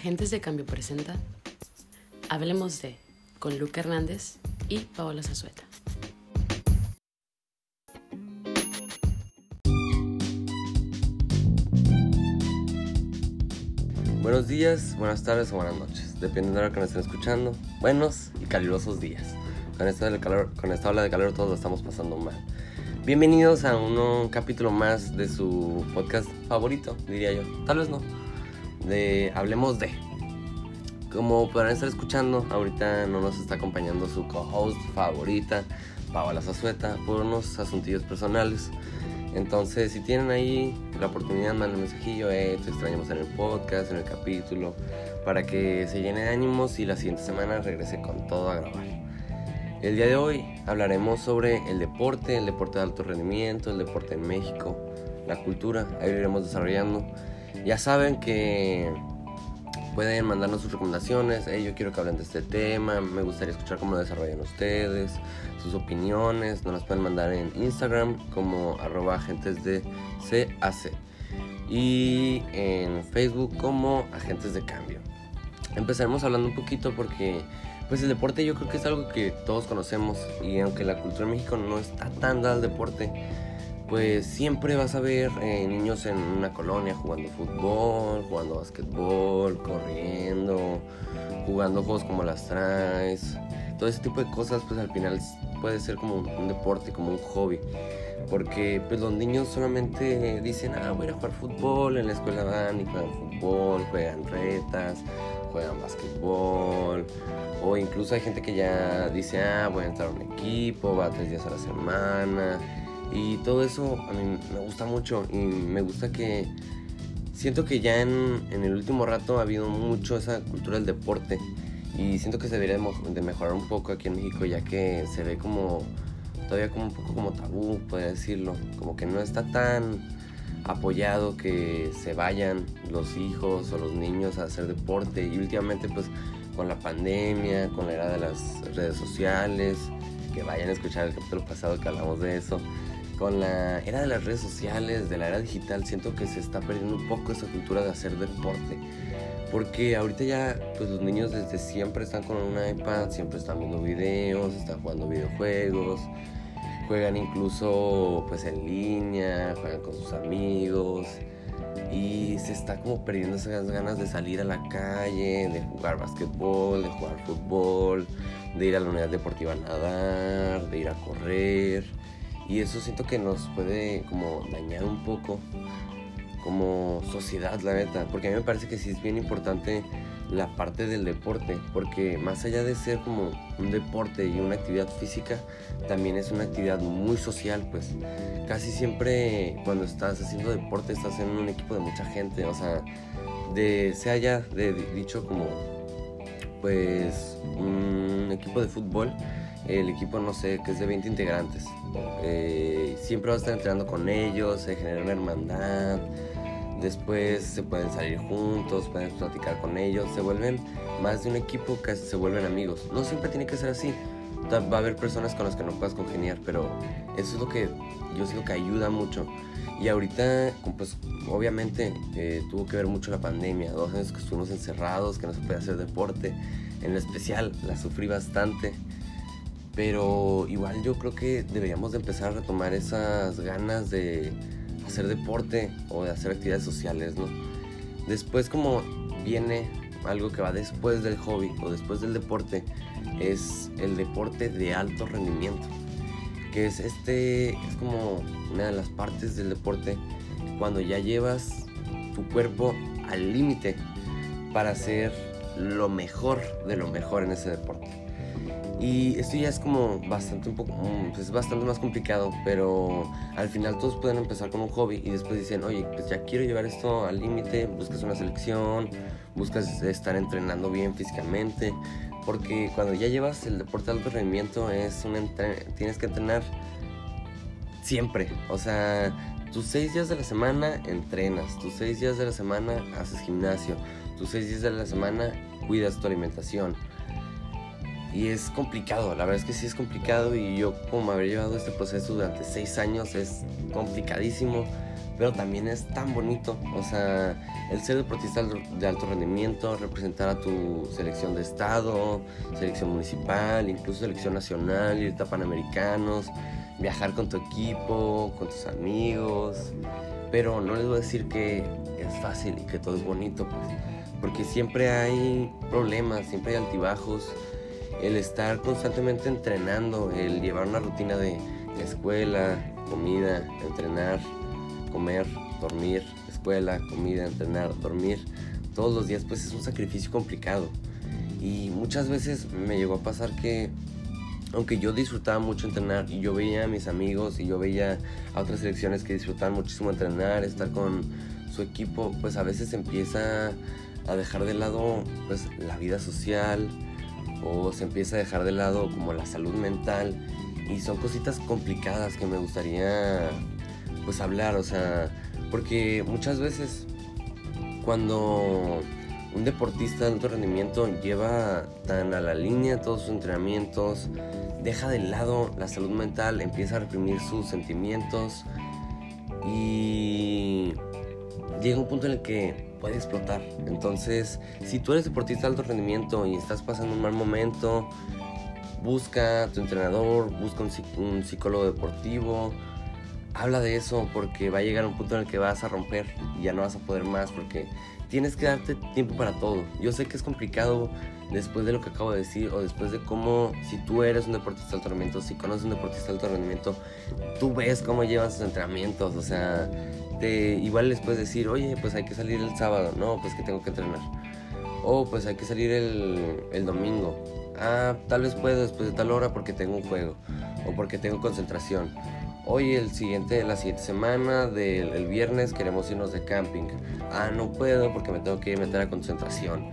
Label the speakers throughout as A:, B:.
A: Agentes de Cambio presenta Hablemos de con Luca Hernández y Paola Zazueta.
B: Buenos días, buenas tardes o buenas noches, dependiendo de la hora que nos estén escuchando. Buenos y calurosos días. Con esta, calor, con esta ola de calor todos lo estamos pasando mal. Bienvenidos a un capítulo más de su podcast favorito, diría yo. Tal vez no. De Hablemos de. Como podrán estar escuchando, ahorita no nos está acompañando su co-host favorita, Paola Zazueta, por unos asuntillos personales. Entonces, si tienen ahí la oportunidad, manden un mensajillo, eh, te extrañamos en el podcast, en el capítulo, para que se llene de ánimos y la siguiente semana regrese con todo a grabar. El día de hoy hablaremos sobre el deporte, el deporte de alto rendimiento, el deporte en México, la cultura, ahí lo iremos desarrollando. Ya saben que pueden mandarnos sus recomendaciones, yo quiero que hablen de este tema, me gustaría escuchar cómo lo desarrollan ustedes, sus opiniones, nos las pueden mandar en Instagram como arroba agentes de CAC y en Facebook como agentes de cambio. Empezaremos hablando un poquito porque pues el deporte yo creo que es algo que todos conocemos. Y aunque la cultura en México no está tan dada al deporte, pues siempre vas a ver eh, niños en una colonia jugando fútbol, jugando básquetbol, corriendo, jugando juegos como las traes. Todo ese tipo de cosas pues al final puede ser como un, deporte, como un hobby. Porque pues los niños solamente dicen, ah, voy a jugar fútbol, en la escuela van y juegan fútbol, juegan retas, juegan básquetbol, o incluso hay gente que ya dice, ah, voy a entrar a un equipo, va tres días a la semana, y todo eso a mí me gusta mucho y me gusta que siento que ya en, el último rato ha habido mucho esa cultura del deporte y siento que se debería de mejorar un poco aquí en México ya que se ve como todavía como un poco como tabú, puede decirlo, como que no está tan apoyado que se vayan los hijos o los niños a hacer deporte. Y últimamente pues con la pandemia, con la era de las redes sociales, que vayan a escuchar el capítulo pasado que hablamos de eso, con la era de las redes sociales, de la era digital, siento que se está perdiendo un poco esa cultura de hacer deporte. Porque ahorita ya, pues los niños desde siempre están con un iPad, siempre están viendo videos, están jugando videojuegos, juegan incluso pues en línea, juegan con sus amigos y se está como perdiendo esas ganas de salir a la calle, de jugar basquetbol, de jugar fútbol, de ir a la unidad deportiva a nadar, de ir a correr y eso siento que nos puede como dañar un poco como sociedad la neta, porque a mí me parece que sí es bien importante la parte del deporte, porque más allá de ser como un deporte y una actividad física, también es una actividad muy social, pues. Casi siempre cuando estás haciendo deporte estás en un equipo de mucha gente, o sea, de se haya de, dicho como pues un equipo de fútbol, el equipo no sé, que es de 20 integrantes, eh, siempre vas a estar entrenando con ellos, se genera una hermandad, Después se pueden salir juntos, pueden platicar con ellos, se vuelven más de un equipo, que se vuelven amigos. No siempre tiene que ser así. Va a haber personas con las que no puedas congeniar, pero eso es lo que yo siento que ayuda mucho. Y ahorita, pues obviamente eh, tuvo que ver mucho la pandemia, dos años que estuvimos encerrados, que no se puede hacer deporte. En lo especial, la sufrí bastante. Pero igual yo creo que deberíamos de empezar a retomar esas ganas de hacer deporte o de hacer actividades sociales, ¿no? Después como viene algo que va después del hobby o después del deporte, es el deporte de alto rendimiento, que es este, es como una de las partes del deporte cuando ya llevas tu cuerpo al límite para hacer lo mejor de lo mejor en ese deporte. Y esto ya es como bastante un poco, mm, pues es bastante más complicado, pero al final todos pueden empezar con un hobby y después dicen, oye, pues ya quiero llevar esto al límite, buscas una selección, buscas estar entrenando bien físicamente, porque cuando ya llevas el deporte de alto rendimiento es un tienes que entrenar siempre, o sea, tus seis días de la semana entrenas, tus seis días de la semana haces gimnasio, tus seis días de la semana cuidas tu alimentación y es complicado, la verdad es que sí es complicado y yo como haber llevado este proceso durante seis años es complicadísimo, pero también es tan bonito. O sea, el ser deportista de alto rendimiento, representar a tu selección de estado, selección municipal, incluso selección nacional, irte a panamericanos, viajar con tu equipo, con tus amigos. Pero no les voy a decir que es fácil y que todo es bonito, pues, porque siempre hay problemas, siempre hay altibajos. El estar constantemente entrenando, el llevar una rutina de escuela, comida, entrenar, comer, dormir, escuela, comida, entrenar, dormir, todos los días, pues es un sacrificio complicado. Y muchas veces me llegó a pasar que, aunque yo disfrutaba mucho entrenar y yo veía a mis amigos y yo veía a otras selecciones que disfrutaban muchísimo entrenar, estar con su equipo, pues a veces empieza a dejar de lado pues la vida social o se empieza a dejar de lado como la salud mental. Y son cositas complicadas que me gustaría pues hablar, o sea, porque muchas veces cuando un deportista de alto rendimiento lleva tan a la línea todos sus entrenamientos, deja de lado la salud mental, empieza a reprimir sus sentimientos y llega un punto en el que puede explotar. Entonces, si tú eres deportista de alto rendimiento y estás pasando un mal momento, busca a tu entrenador, busca un, psicólogo deportivo, habla de eso porque va a llegar un punto en el que vas a romper y ya no vas a poder más porque tienes que darte tiempo para todo. Yo sé que es complicado después de lo que acabo de decir o después de cómo, si tú eres un deportista de alto rendimiento, si conoces un deportista de alto rendimiento, tú ves cómo llevan sus entrenamientos, o sea, te, igual les puedes decir, oye, pues hay que salir el sábado, no, pues que tengo que entrenar. O pues hay que salir el, el domingo. Ah, tal vez puedo después de tal hora porque tengo un juego o porque tengo concentración Hoy el siguiente, la siguiente semana del viernes queremos irnos de camping. Ah, no puedo porque me tengo que meter a concentración.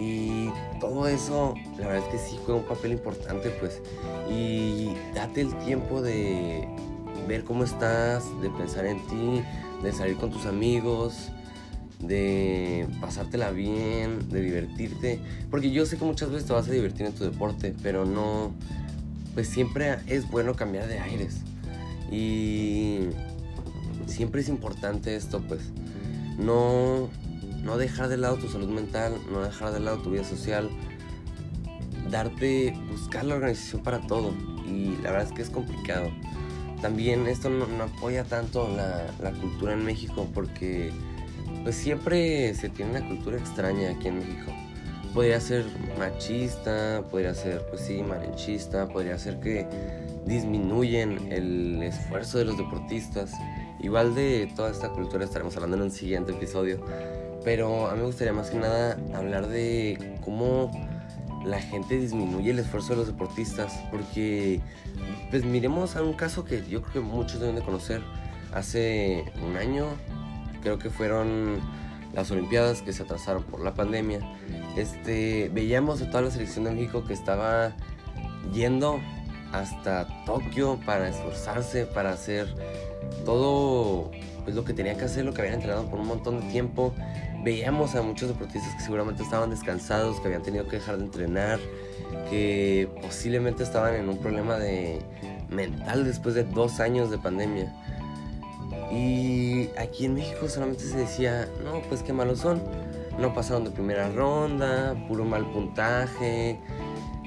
B: Y todo eso, la verdad es que sí juega un papel importante, pues. Y date el tiempo de ver cómo estás, de pensar en ti, de salir con tus amigos, de pasártela bien, de divertirte. Porque yo sé que muchas veces te vas a divertir en tu deporte, pero no. Pues siempre es bueno cambiar de aires. Y siempre es importante esto, pues, no, no dejar de lado tu salud mental, no dejar de lado tu vida social, darte, buscar la organización para todo. Y la verdad es que es complicado. También esto no, apoya tanto la, cultura en México porque pues siempre se tiene una cultura extraña aquí en México. Podría ser machista, podría ser pues sí, malinchista, podría ser que disminuyen el esfuerzo de los deportistas. Igual de toda esta cultura estaremos hablando en un siguiente episodio. Pero a mí me gustaría más que nada hablar de cómo la gente disminuye el esfuerzo de los deportistas. Porque, pues miremos a un caso que yo creo que muchos deben de conocer. Hace un año, creo que fueron las Olimpiadas que se atrasaron por la pandemia. Este, veíamos a toda la selección de México que estaba yendo hasta Tokio para esforzarse, para hacer todo pues, lo que tenía que hacer, lo que habían entrenado por un montón de tiempo. Veíamos a muchos deportistas que seguramente estaban descansados, que habían tenido que dejar de entrenar, que posiblemente estaban en un problema de mental después de dos años de pandemia. Y aquí en México solamente se decía, no, pues qué malos son. No pasaron de primera ronda, puro mal puntaje,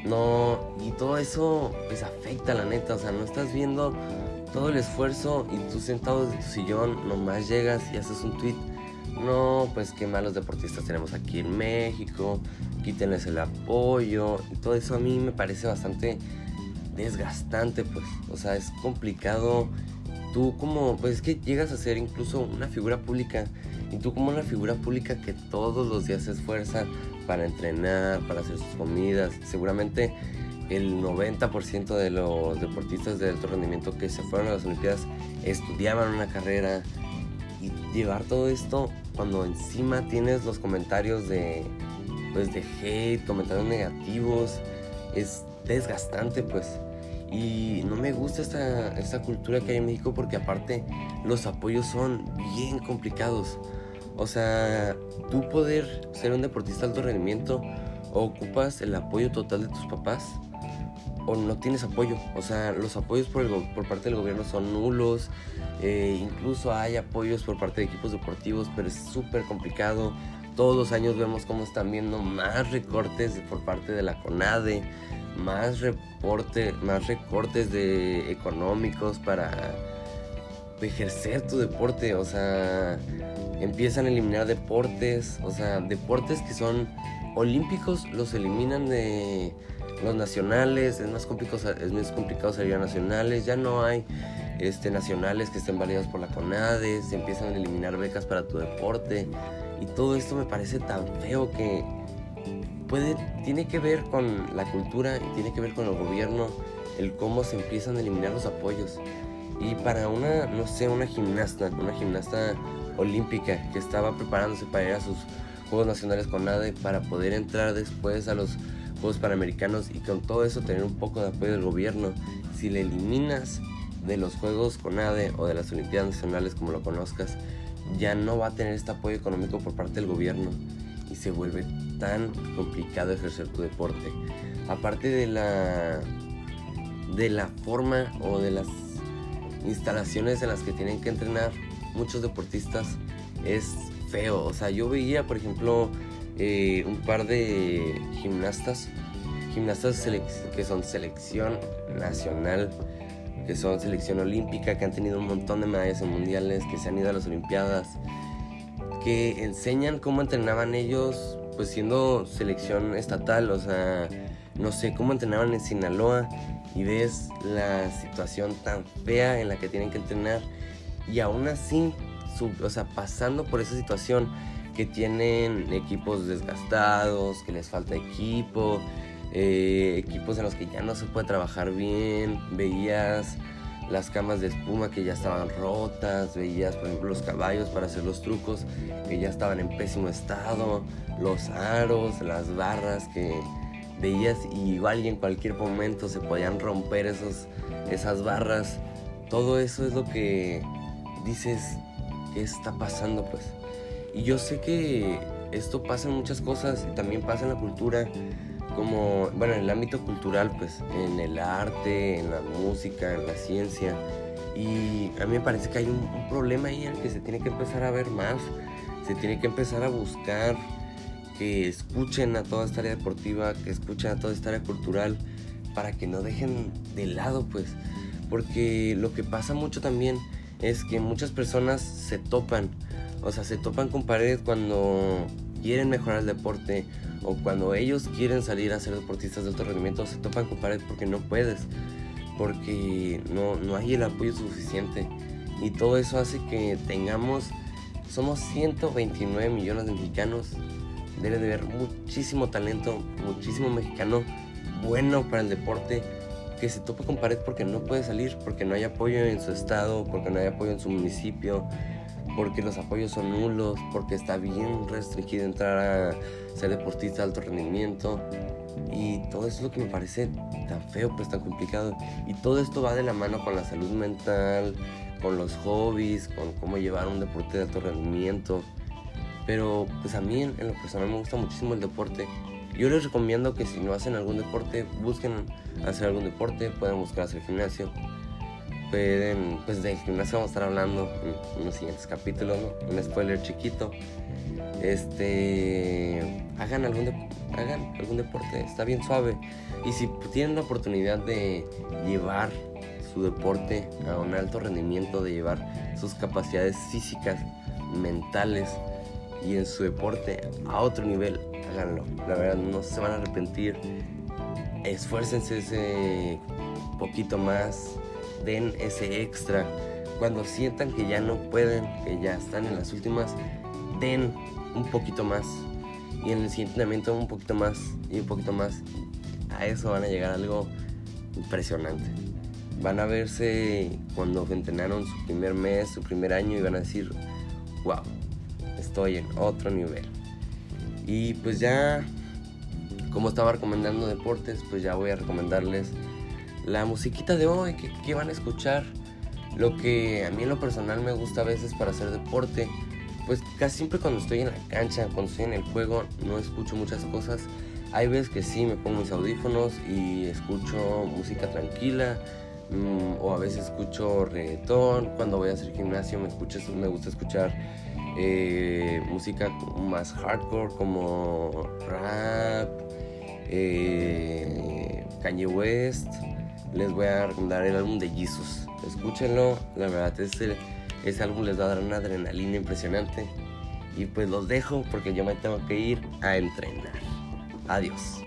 B: no, y todo eso pues afecta la neta, o sea, no estás viendo todo el esfuerzo y tú sentado desde tu sillón nomás llegas y haces un tweet. No, pues qué malos deportistas tenemos aquí en México, quítenles el apoyo y todo eso a mí me parece bastante desgastante, pues, o sea, es complicado. Tú como, pues es que llegas a ser incluso una figura pública y tú como una figura pública que todos los días se esfuerza para entrenar, para hacer sus comidas. Seguramente el 90% de los deportistas de alto rendimiento que se fueron a las Olimpiadas estudiaban una carrera y llevar todo esto cuando encima tienes los comentarios de pues de hate, comentarios negativos, es desgastante pues. Y no me gusta esta, esta cultura que hay en México porque aparte los apoyos son bien complicados. O sea, tú poder ser un deportista de alto rendimiento, ocupas el apoyo total de tus papás, o no tienes apoyo. O sea, los apoyos por, por parte del gobierno son nulos. Eh, incluso hay apoyos por parte de equipos deportivos, pero es súper complicado. Todos los años vemos cómo están viendo más recortes por parte de la CONADE, más, reporte, más recortes de económicos para ejercer tu deporte. O sea, empiezan a eliminar deportes. O sea, deportes que son olímpicos los eliminan de los nacionales, es más complicado, es más complicado salir a nacionales, ya no hay este, nacionales que estén validados por la CONADE, se empiezan a eliminar becas para tu deporte y todo esto me parece tan feo que puede, tiene que ver con la cultura y tiene que ver con el gobierno, el cómo se empiezan a eliminar los apoyos. Y para una, no sé, una gimnasta, una gimnasta olímpica que estaba preparándose para ir a sus Juegos Nacionales con NADE para poder entrar después a los Juegos Panamericanos y con todo eso tener un poco de apoyo del gobierno. Si le eliminas de los Juegos con ADE o de las Olimpiadas Nacionales como lo conozcas, ya no va a tener este apoyo económico por parte del gobierno y se vuelve tan complicado ejercer tu deporte. Aparte de la de la forma o de las instalaciones en las que tienen que entrenar muchos deportistas es feo. O sea, yo veía, por ejemplo, eh, un par de gimnastas, gimnastas que son selección nacional, que son selección olímpica, que han tenido un montón de medallas en mundiales, que se han ido a las Olimpiadas, que enseñan cómo entrenaban ellos, pues siendo selección estatal, o sea, no sé, cómo entrenaban en Sinaloa y ves la situación tan fea en la que tienen que entrenar y aún así, o sea, pasando por esa situación, que tienen equipos desgastados, que les falta equipo, eh, equipos en los que ya no se puede trabajar bien, veías las camas de espuma que ya estaban rotas, veías por ejemplo los caballos para hacer los trucos que ya estaban en pésimo estado, los aros, las barras que veías y igual en cualquier momento se podían romper esos, esas barras. Todo eso es lo que dices, ¿qué está pasando pues? Y yo sé que esto pasa en muchas cosas, y también pasa en la cultura, como, bueno, en el ámbito cultural, pues, en el arte, en la música, en la ciencia. Y a mí me parece que hay un, problema ahí en el que se tiene que empezar a ver más, se tiene que empezar a buscar que escuchen a toda esta área deportiva, que escuchen a toda esta área cultural, para que no dejen de lado, pues. Porque lo que pasa mucho también es que muchas personas se topan o sea, se topan con paredes cuando quieren mejorar el deporte o cuando ellos quieren salir a ser deportistas de alto rendimiento, se topan con paredes porque no puedes, porque no, no hay el apoyo suficiente. Y todo eso hace que tengamos, somos 129 millones de mexicanos, debe de haber muchísimo talento, muchísimo mexicano bueno para el deporte que se topa con pared porque no puede salir, porque no hay apoyo en su estado, porque no hay apoyo en su municipio, porque los apoyos son nulos, porque está bien restringido entrar a ser deportista de alto rendimiento. Y todo eso es lo que me parece tan feo, pues tan complicado. Y todo esto va de la mano con la salud mental, con los hobbies, con cómo llevar un deporte de alto rendimiento. Pero pues a mí en, lo personal me gusta muchísimo el deporte. Yo les recomiendo que si no hacen algún deporte, busquen hacer algún deporte, pueden buscar hacer gimnasio, pueden, pues del gimnasio vamos a estar hablando en, los siguientes capítulos, ¿no? Un spoiler chiquito. Este, hagan algún, hagan algún deporte, está bien suave. Y si tienen la oportunidad de llevar su deporte a un alto rendimiento, de llevar sus capacidades físicas, mentales y en su deporte a otro nivel, háganlo. La verdad, no se van a arrepentir. Esfuércense ese poquito más, den ese extra. Cuando sientan que ya no pueden, que ya están en las últimas, den un poquito más. Y en el siguiente entrenamiento un poquito más y un poquito más. A eso van a llegar algo impresionante. Van a verse cuando entrenaron su primer mes, su primer año y van a decir, wow, estoy en otro nivel. Y pues ya, como estaba recomendando deportes, pues ya voy a recomendarles la musiquita de hoy, que, van a escuchar. Lo que a mí en lo personal me gusta a veces para hacer deporte, pues casi siempre cuando estoy en la cancha, cuando estoy en el juego, no escucho muchas cosas. Hay veces que sí me pongo mis audífonos y escucho música tranquila. mm, o a veces escucho reggaetón. Cuando voy a hacer gimnasio me, escucho, me gusta escuchar eh, música más hardcore como rap, eh, West. Les voy a recomendar el álbum de Jesus. Escúchenlo, la verdad ese, ese álbum les va a dar una adrenalina impresionante. Y pues los dejo porque yo me tengo que ir a entrenar. Adiós.